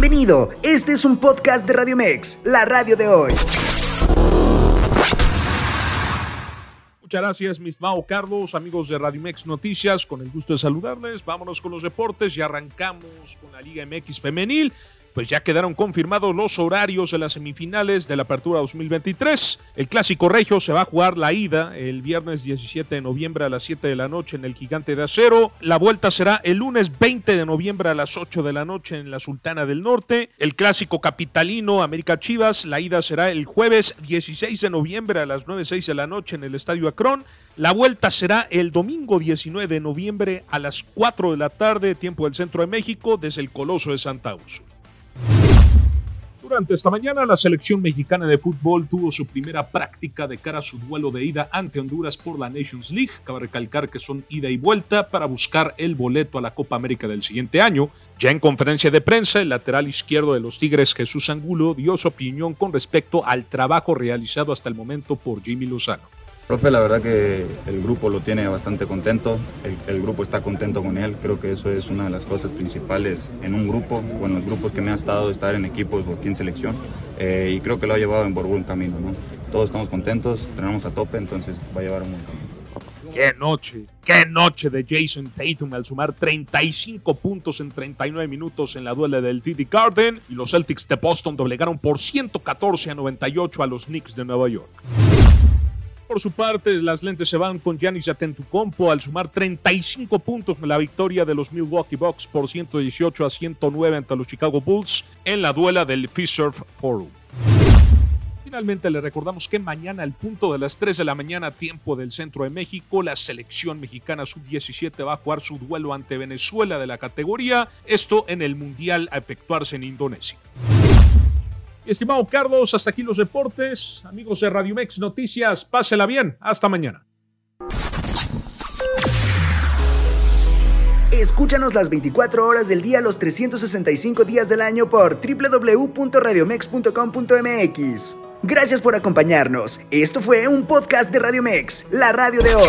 Bienvenido, este es un podcast de Radio Mex, la radio de hoy. Muchas gracias, mis Mao Carlos, amigos de Radio Mex Noticias, con el gusto de saludarles. Vámonos con los deportes y arrancamos con la Liga MX Femenil pues ya quedaron confirmados los horarios de las semifinales de la Apertura 2023. El Clásico Regio se va a jugar la ida el viernes 17 de noviembre a las 7 de la noche en el Gigante de Acero. La vuelta será el lunes 20 de noviembre a las 8 de la noche en la Sultana del Norte. El Clásico Capitalino América Chivas, la ida será el jueves 16 de noviembre a las 9.06 de la noche en el Estadio Acron. La vuelta será el domingo 19 de noviembre a las 4 de la tarde, tiempo del centro de México, desde el Coloso de Santa Úrsula. Durante esta mañana, la selección mexicana de fútbol tuvo su primera práctica de cara a su duelo de ida ante Honduras por la Nations League. Cabe recalcar que son ida y vuelta para buscar el boleto a la Copa América del siguiente año. Ya en conferencia de prensa, el lateral izquierdo de los Tigres, Jesús Angulo, dio su opinión con respecto al trabajo realizado hasta el momento por Jimmy Lozano. Profe, la verdad que el grupo lo tiene bastante contento, el, grupo está contento con él, creo que eso es una de las cosas principales en un grupo o en los grupos que me ha estado estar en equipos o aquí selección eh, y creo que lo ha llevado en buen camino, ¿no? Todos estamos contentos, tenemos a tope, entonces va a llevar un buen camino. Qué noche, qué noche de Jason Tatum al sumar 35 puntos en 39 minutos en la duela del TD Garden y los Celtics de Boston doblegaron por 114 a 98 a los Knicks de Nueva York. Por su parte, las lentes se van con Giannis Atentocompo al sumar 35 puntos en la victoria de los Milwaukee Bucks por 118 a 109 ante los Chicago Bulls en la duela del Fisher Forum. Finalmente le recordamos que mañana al punto de las 3 de la mañana tiempo del centro de México, la selección mexicana sub-17 va a jugar su duelo ante Venezuela de la categoría, esto en el Mundial a efectuarse en Indonesia. Estimado Carlos, hasta aquí los deportes. Amigos de Radio Mex Noticias, pásela bien. Hasta mañana. Escúchanos las 24 horas del día, los 365 días del año por www.radiomex.com.mx. Gracias por acompañarnos. Esto fue un podcast de Radio Mex, la radio de hoy.